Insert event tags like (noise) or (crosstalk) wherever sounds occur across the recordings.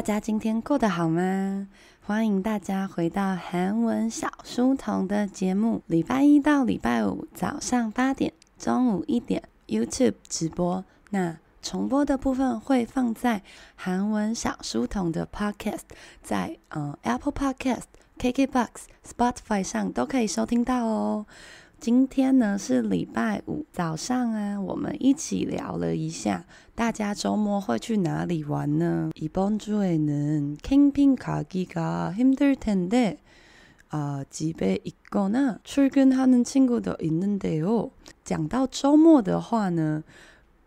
大家今天过得好吗？欢迎大家回到韩文小书童的节目，礼拜一到礼拜五早上八点、中午一点 YouTube 直播。那重播的部分会放在韩文小书童的 Podcast，在呃 Apple Podcast、KKBox、Spotify 上都可以收听到哦。 今天呢是礼拜五早上啊，我们一起聊了一下，大家周末会去哪里玩呢？이번주에는캠핑가기가힘들텐데아집에있거나출근하는친구도있는데요。讲到周末的话呢，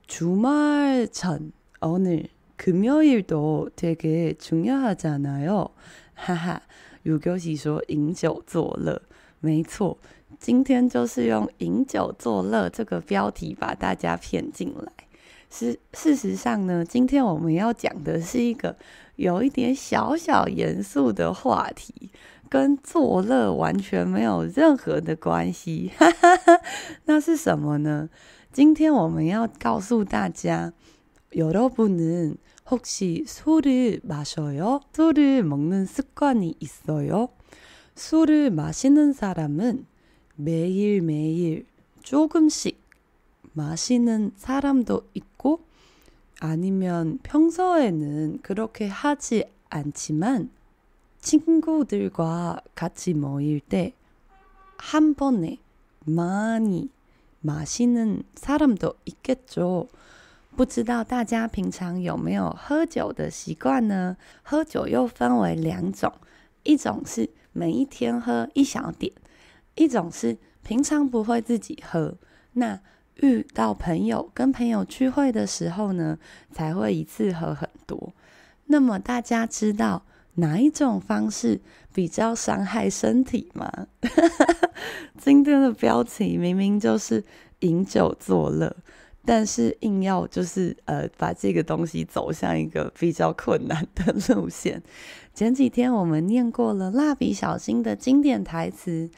주말전오늘금요일도되게중요하잖아요。哈哈，有교시说饮酒作乐，没错。 今天就是用“饮酒作乐”这个标题把大家骗进来。是事实上呢，今天我们要讲的是一个有一点小小严肃的话题，跟作乐完全没有任何的关系。(laughs) 那是什么呢？今天我们要告诉大家，여러분은혹시술을마셔요술을먹는습관이있어요술을마시는사람은 매일매일 조금씩 마시는 사람도 있고 아니면 평소에는 그렇게 하지 않지만 친구들과 같이 모일 때 한 번에 많이 마시는 사람도 있겠죠. 不知道大家平常有没有喝酒的习惯呢？喝酒又分为两种，一种是每一天喝一小点。 一种是平常不会自己喝，那遇到朋友跟朋友聚会的时候呢，才会一次喝很多。那么大家知道哪一种方式比较伤害身体吗？(laughs) 今天的标题明明就是饮酒作乐，但是硬要就是呃把这个东西走向一个比较困难的路线。前几天我们念过了蜡笔小新的经典台词。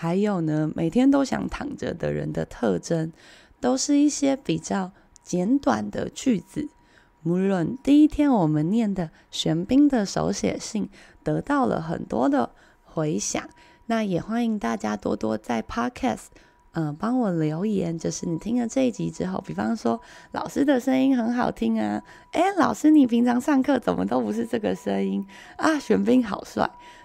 还有呢，每天都想躺着的人的特征，都是一些比较简短的句子。无论第一天我们念的玄彬的手写信得到了很多的回响，那也欢迎大家多多在 Podcast，嗯、呃，帮我留言。就是你听了这一集之后，比方说老师的声音很好听啊，诶，老师你平常上课怎么都不是这个声音啊？玄彬好帅。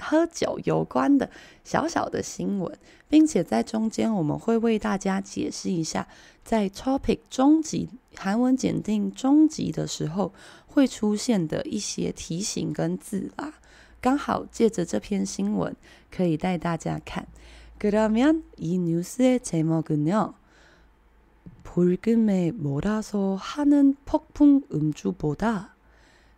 喝酒有关的小小的新闻，并且在中间我们会为大家解释一下，在 topic 中级韩文检定中级的时候会出现的一些题型跟字啦。刚好借着这篇新闻，可以带大家看。그러면이뉴스의제목은요불금에몰아서하는폭풍음주보다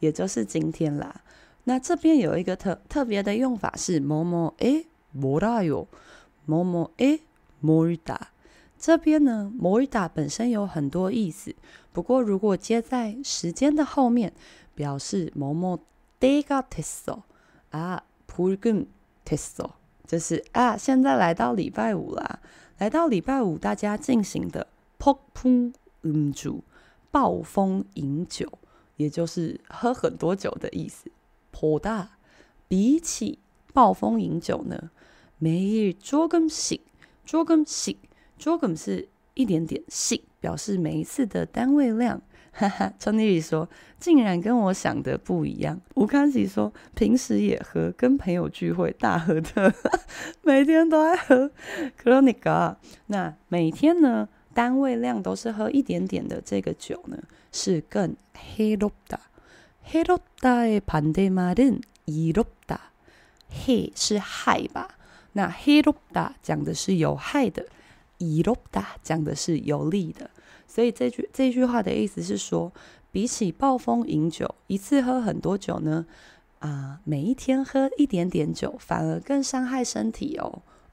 也就是今天啦。那这边有一个特特别的用法是“某某诶，莫大哟，某某诶，莫一达”。这边呢，“莫一达”本身有很多意思，不过如果接在时间的后面，表示“某某得个特索啊，普根特索”，就是啊，现在来到礼拜五啦，来到礼拜五大家进行的“폭풍嗯酒”暴风饮酒。也就是喝很多酒的意思。颇大比起暴风饮酒呢，매일조금씩조금씩조금是一点点씩，表示每一次的单位量。 哈哈，春丽说，竟然跟我想的不一样。吴康喜说，平时也喝，跟朋友聚会大喝特，(laughs) 每天都爱喝。克罗尼卡，那每天呢， 单位量都是喝一点点的这个酒呢，是更黑洛达。黑洛达的반대말은이롭다。黑是害吧？那黑洛达讲的是有害的，이롭다讲的是有利的。所以这句这句话的意思是说，比起暴风饮酒，一次喝很多酒呢，啊、呃，每一天喝一点点酒，反而更伤害身体哦。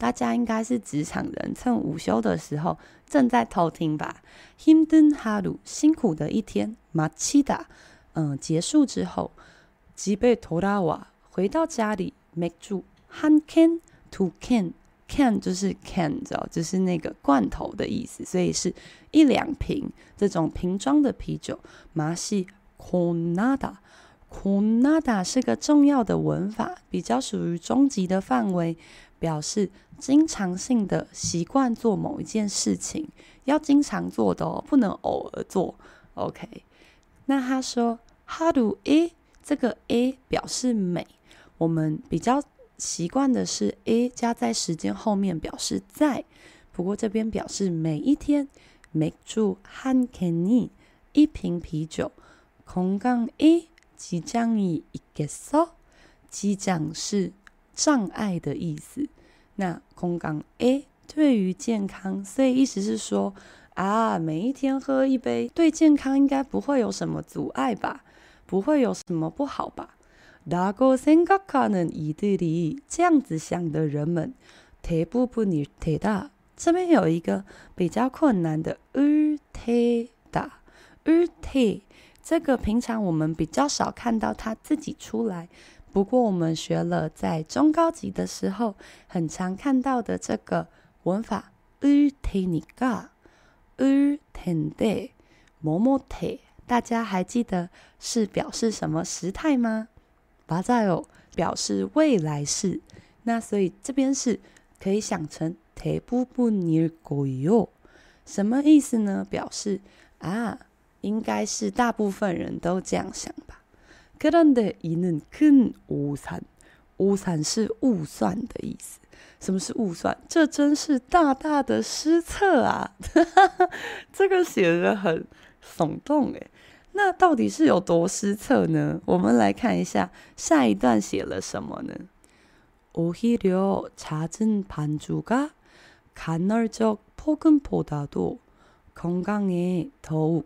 大家应该是职场人，趁午休的时候正在偷听吧。Himden haru，辛苦的一天。Machida，嗯，结束之后，吉贝托拉瓦回到家里，make 住 han can to can can 就是 can，知道就是那个罐头的意思，所以是一两瓶这种瓶装的啤酒。麻西 conada。Kunada 是个重要的文法，比较属于中级的范围。表示经常性的习惯做某一件事情，要经常做的哦，不能偶尔做。OK，那他说，How do a？这个 a 表示每，我们比较习惯的是 a 加在时间后面表示在，不过这边表示每一天。Make 住한캔이一瓶啤酒，空杠 a 即将이있겠 어？ 即将是。障碍的意思。那건강에对于健康，所以意思是说啊，每一天喝一杯，对健康应该不会有什么阻碍吧？不会有什么不好吧？라고생각하는이들이这样子想的人们，대부분일테다。这边有一个比较困难的일테다，일테这个平常我们比较少看到它自己出来， 不过我们学了在中高级的时候很常看到的这个文法일테니까일텐데뭐뭐테，大家还记得是表示什么时态吗？把在哦，表示未来式，那所以这边是可以想成대부분일거예요，什么意思呢？表示啊，应该是大部分人都这样想吧。 그런데이는큰오산，오산是误算的意思。什么是误算？这真是大大的失策啊！(laughs) 这个写得很耸动诶。那到底是有多失策呢？我们来看一下下一段写了什么呢？오히려잦은반주가간헐적폭음보다도건강에더욱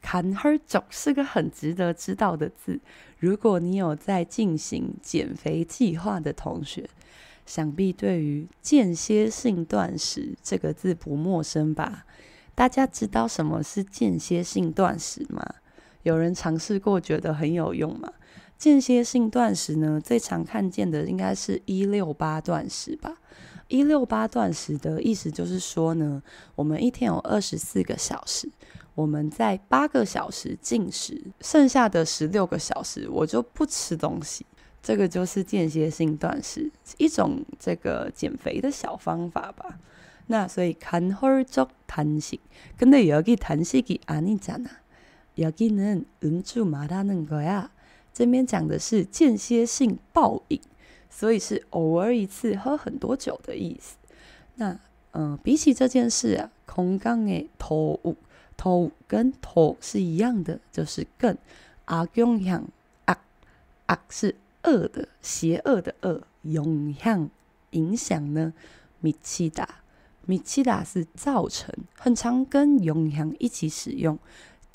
坎 her 是个很值得知道的字如果你有在进行减肥计划的同学想必对于间歇性断食这个字不陌生吧？大家知道什么是间歇性断食吗？有人尝试过觉得很有用吗？间歇性断食呢最常看见的应该是一六八断食吧。一六八断食的意思就是说呢，我们一天有二十四个小时，我们在八个小时进食，剩下的十六个小时我就不吃东西。这个就是间歇性断食，一种这个减肥的小方法吧。那所以간헐적단식근데여기단식이아니잖아여기는음주말하는거야这边讲的是间歇性暴饮。 所以是偶尔一次喝很多酒的意思。那嗯、比起这件事啊，空港诶头五头跟头是一样的，就是更啊用向阿阿是恶的邪恶的恶，影响影响呢，米奇达米奇达是造成，很常跟影响一起使用。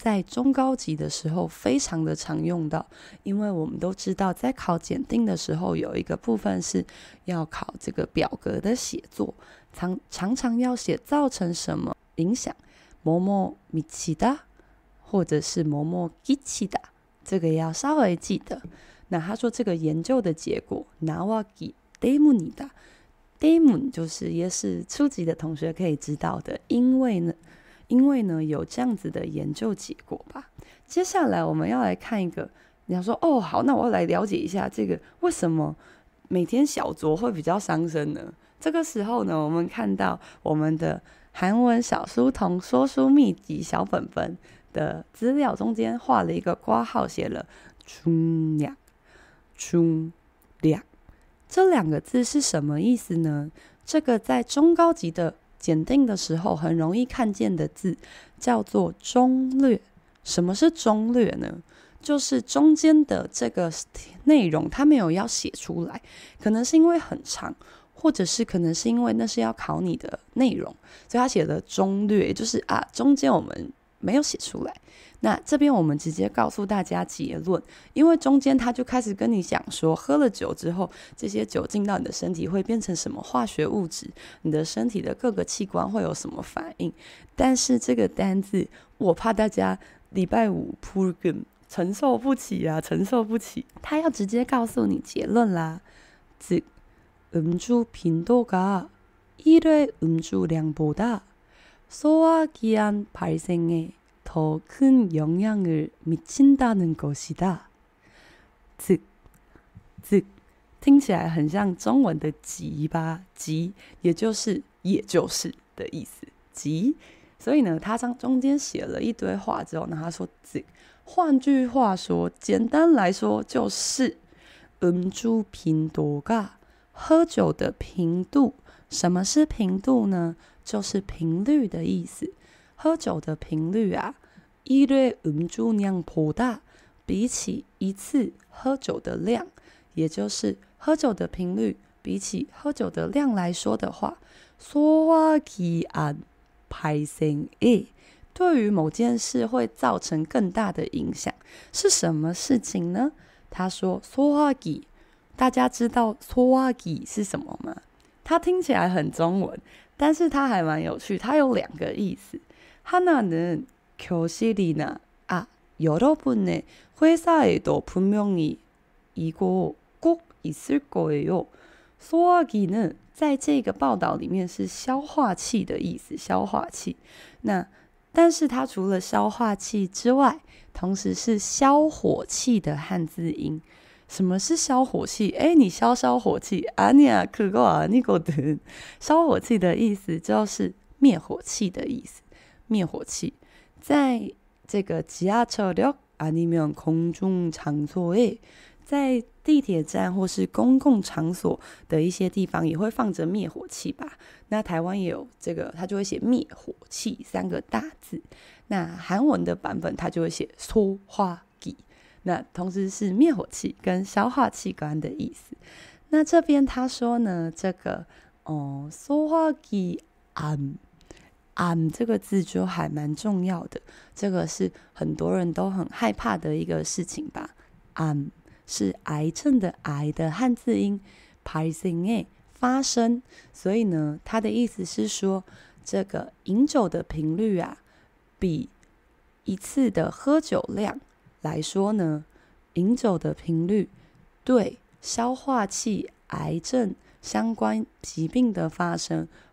在中高级的时候，非常的常用到，因为我们都知道，在考检定的时候，有一个部分是要考这个表格的写作，常常常要写造成什么影响，某某米奇达，或者是某某吉奇达，这个要稍微记得。那他说这个研究的结果，拿瓦基德姆尼达，德姆就是也是初级的同学可以知道的，因为呢。因为呢，有这样子的研究结果吧。接下来我们要来看一个，你要说哦，好，那我要来了解一下这个为什么每天小酌会比较伤身呢？这个时候呢，我们看到我们的韩文小书童说书秘籍小本本的资料中间画了一个括号，写了“충粮”，“충粮”这两个字是什么意思呢？这个在中高级的。检定的时候很容易看见的字叫做中略。什么是中略呢？就是中间的这个内容，他没有要写出来，可能是因为很长，或者是可能是因为那是要考你的内容，所以他写的中略，就是啊，中间我们没有写出来。那这边我们直接告诉大家结论，因为中间他就开始跟你讲说，喝了酒之后，这些酒进到你的身体会变成什么化学物质，你的身体的各个器官会有什么反应。但是这个单字，我怕大家礼拜五 program 承受不起啊，承受不起。他要直接告诉你结论啦，즉음주빈도가일회음주량보다소화기한발생에 더큰 영향을 미친다는 것이다. 즉, 즉, 听起来很像中文的“即”吧？“即”也就是“也就是”的意思。“即”，所以呢，他中中间写了一堆话之后呢，他说“즉”。换句话说，简单来说就是“음주빈도가”，喝酒的频度。什么是频度呢？就是频率的意思。喝酒的频率啊。 일회음주량보다比起一次喝酒的量，也就是喝酒的频率，比起喝酒的量来说的话，소화기한발생에对于某件事会造成更大的影响，是什么事情呢？他说소화기，大家知道소화기是什么吗？它听起来很中文，但是它还蛮有趣，它有两个意思，하나는 교실이나 아 여러분의 회사에도 분명히 이거 꼭 있을 거예요. 소화기는 在这个报道里面是消化器的意思，消化器。那但是它除了消化器之外，同时是消火器的汉字音。什么是消火器？哎，你消消火器，阿尼亚克过啊，尼古德。消火器的意思就是灭火器的意思，灭火器。 在这个지하철역아니면공중장소에，在地铁站或是公共场所的一些地方也会放着灭火器吧？那台湾也有这个，它就会写灭火器三个大字。那韩文的版本它就会写소화기，那同时是灭火器跟消化器官的意思。那这边他说呢，这个哦，소화기 “am” 这个字就还蛮重要的，这个是很多人都很害怕的一个事情吧。“am” 是癌症的“癌”的汉字音，pacing a 发生，所以呢，它的意思是说，这个饮酒的频率啊，比一次的喝酒量来说呢，饮酒的频率对消化器癌症相关疾病的发生。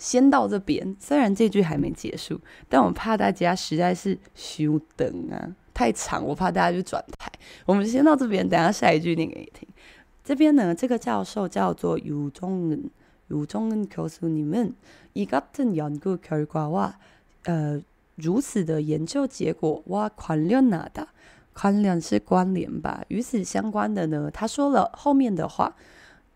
先到这边，虽然这句还没结束，但我怕大家实在是休等啊。太长，我怕大家去转台。我们先到这边，等下下一句念给你听。这边呢，这个教授叫做유정은유정은교수님은이같은연구결과와呃，如此的研究结果와관련하다，关联是关联吧？与此相关的呢，他说了后面的话。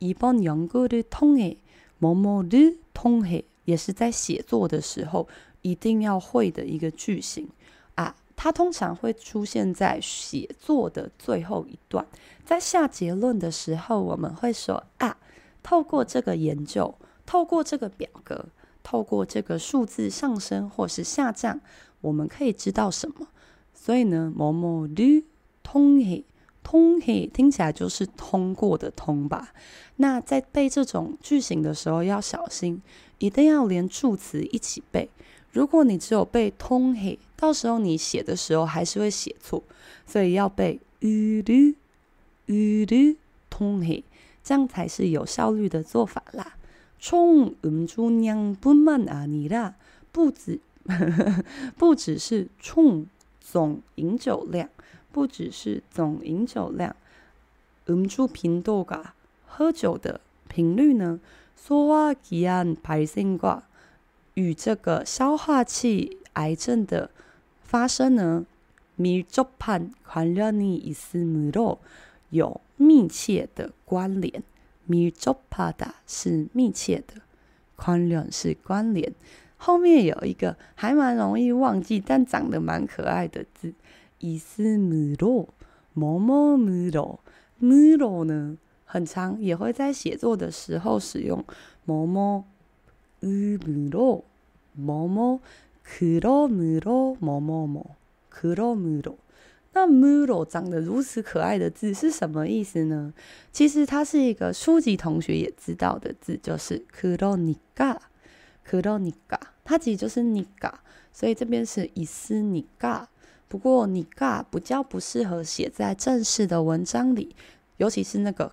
이번연구를통해뭐뭐를통해 也是在写作的时候一定要会的一个句型啊。它通常会出现在写作的最后一段，在下结论的时候，我们会说啊，透过这个研究，透过这个表格，透过这个数字上升或是下降，我们可以知道什么？所以呢，某某的通黑通黑听起来就是通过的通吧？那在背这种句型的时候要小心，一定要连助词一起背。如果你只有背通黑，到时候你写的时候还是会写错，所以要背으르으르통해，这样才是有效率的做法啦。총음주량뿐만아니라，不止(laughs) 不只是총总饮酒量，不只是总饮酒量，음주빈도가喝酒的频率呢？ 소화기암발생과与这个消化器癌症的发生呢，밀접한관련이있으므로有密切的关联。밀접하다是密切的，관련是关联。后面有一个还蛮容易忘记，但长得蛮可爱的字，있으므로 뭐뭐므로 으로呢， 很常也会在写作的时候使用뭐뭐 으므로 뭐뭐 그러므로 뭐뭐뭐 그러므로那으로长得如此可爱的字是什么意思呢？其实它是一个初级同学也知道的字，就是그러니까그러니까它其实就是니까所以这边是있으니까不过니까比较不适合写在正式的文章里，尤其是那个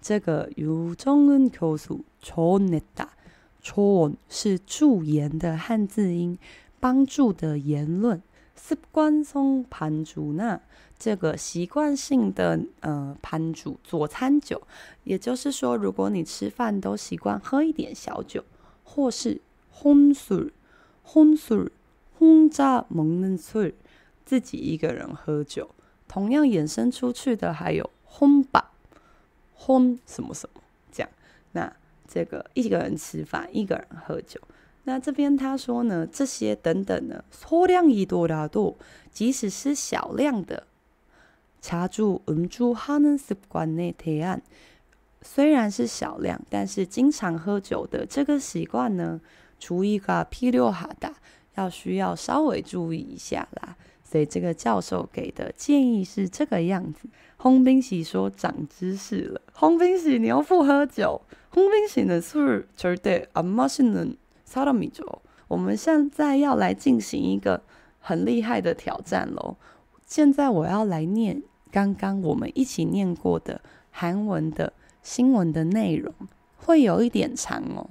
这个유정은교수조언했다 조언是助言的汉字音，帮助的言论。습관성반주나这个习惯性的呃반주佐餐酒，也就是说，如果你吃饭都习惯喝一点小酒，或是혼술혼술혼자먹는술自己一个人喝酒，同样衍生出去的还有혼밥 혼什么什么这样那。这个一个人吃饭，一个人喝酒。那这边他说呢，这些等等呢，소량이더라도即使是小量的，자주음주하는습관에대한虽然是小量，但是经常喝酒的这个习惯呢，주의가필요하다，要需要稍微注意一下啦。 所以这个教授给的建议是这个样子。홍빈씨说长知识了，홍빈씨你又不喝酒。홍빈씨는술절대안마시는사람이죠。我们现在要来进行一个很厉害的挑战喽。现在我要来念刚刚我们一起念过的韩文的新闻的内容。会有一点长哦，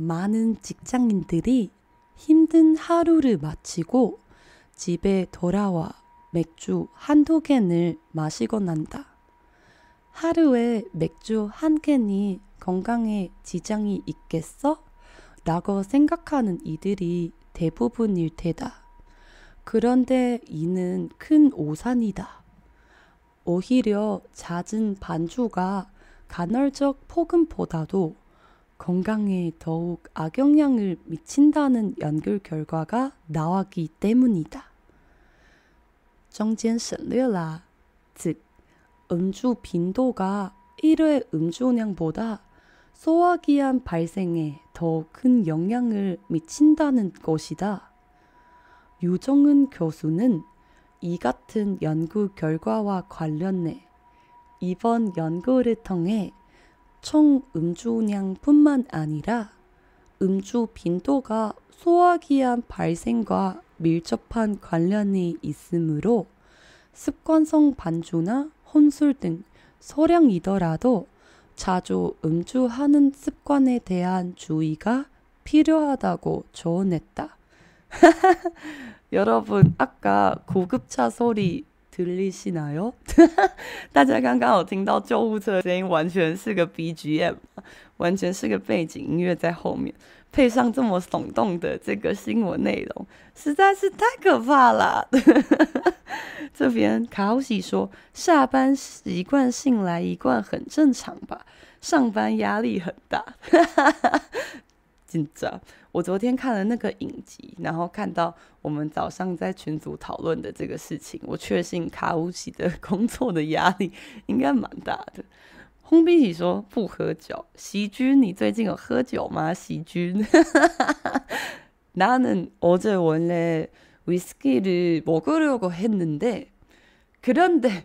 많은 직장인들이 힘든 하루를 마치고 집에 돌아와 맥주 한두 캔을 마시곤 한다. 하루에 맥주 한 캔이 건강에 지장이 있겠어? 라고 생각하는 이들이 대부분일 테다. 그런데 이는 큰 오산이다. 오히려 잦은 반주가 간헐적 폭음보다도 건강에 더욱 악영향을 미친다는 연구 결과가 나왔기 때문이다. 정진省略라 즉, 음주 빈도가 1회 음주량보다 소화기한 발생에 더 큰 영향을 미친다는 것이다. 유정은 교수는 이 같은 연구 결과와 관련해 이번 연구를 통해 총 음주량뿐만 아니라 음주 빈도가 소화기한 발생과 밀접한 관련이 있으므로 습관성 반주나 혼술 등 소량이더라도 자주 음주하는 습관에 대한 주의가 필요하다고 조언했다. (laughs) 여러분, 아까 고급차 소리 들 리시나요? (laughs) 大家刚刚有听到救护车的声音，完全是个 BGM，完全是个背景音乐在后面，配上这么耸动的这个新闻内容，实在是太可怕了。(laughs) 这边卡奥西说，下班习惯性来一罐很正常吧，上班压力很大。 紧张。我昨天看了那个影集，然后看到我们早上在群组讨论的这个事情，我确信卡乌奇的(laughs) 工作的压力应该蛮大的。홍빈이说不喝酒，席君，你最近有喝酒吗？席君，(laughs) 나는어제원래위스키를먹으려고했는데그런데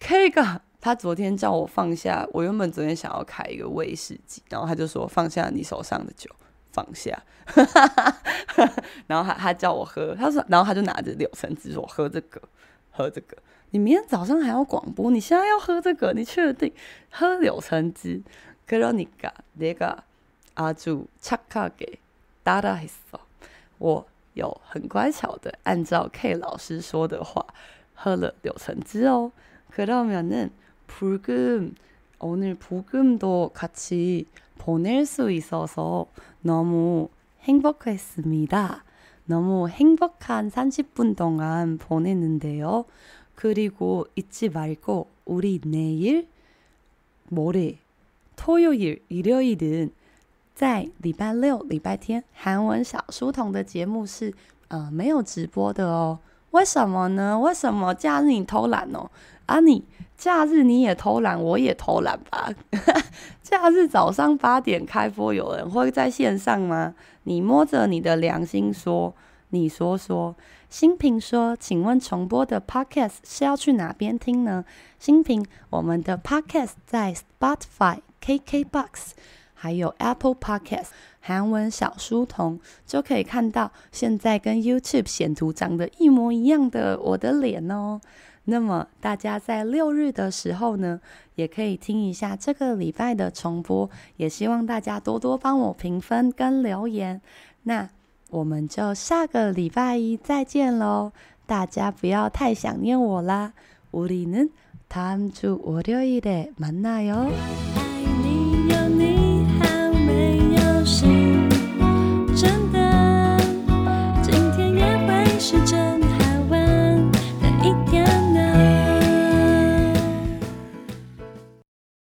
K 가他昨天叫我放下，我原本昨天想要开一个威士忌，然后他就说放下你手上的酒。 放下，(laughs) 然后他他叫我喝，他说，然后他就拿着柳橙汁说喝这个，喝这个。你明天早上还要广播，你现在要喝这个，你确定？喝柳橙汁？그러니까내가아주착하게따라했어。我有很乖巧的按照 K 老师说的话喝了柳橙汁哦。그러면은불금오늘불금도같이 보낼 수 있어서 너무 행복했습니다. 너무 행복한 30분 동안 보냈는데요. 그리고 잊지 말고 우리 내일, 모레, 토요일, 일요일은 在礼拜六、礼拜天，韩文小书童的节目是呃没有直播的哦。为什么呢？为什么假日你偷懒哦？啊你， 假日你也偷懒，我也偷懒吧。(laughs) 假日早上八点开播，有人会在线上吗？你摸着你的良心说，你说说。新平说，请问重播的 Podcast 是要去哪边听呢？新平，我们的 Podcast 在 Spotify、KKBox，还有 Apple Podcast，韩文小书童就可以看到现在跟 YouTube 显图长得一模一样的我的脸哦。那么大家在六日的时候呢，也可以听一下这个礼拜的重播，也希望大家多多帮我评分跟留言。那我们就下个礼拜一再见喽，大家不要太想念我啦。우리는다음주월요일에만나요